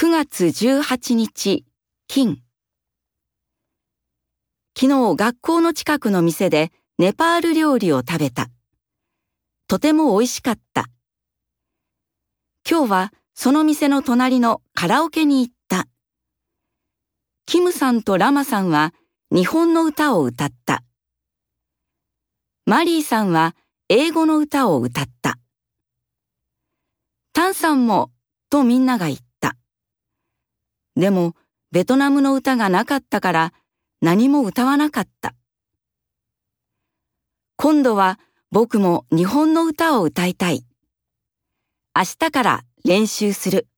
9月18日、金。昨日学校の近くの店でネパール料理を食べた。とても美味しかった。今日はその店の隣のカラオケに行った。キムさんとラマさんは日本の歌を歌った。マリーさんは英語の歌を歌った。タンさんもとみんなが言った。でもベトナムの歌がなかったから何も歌わなかった。今度は僕も日本の歌を歌いたい。明日から練習する。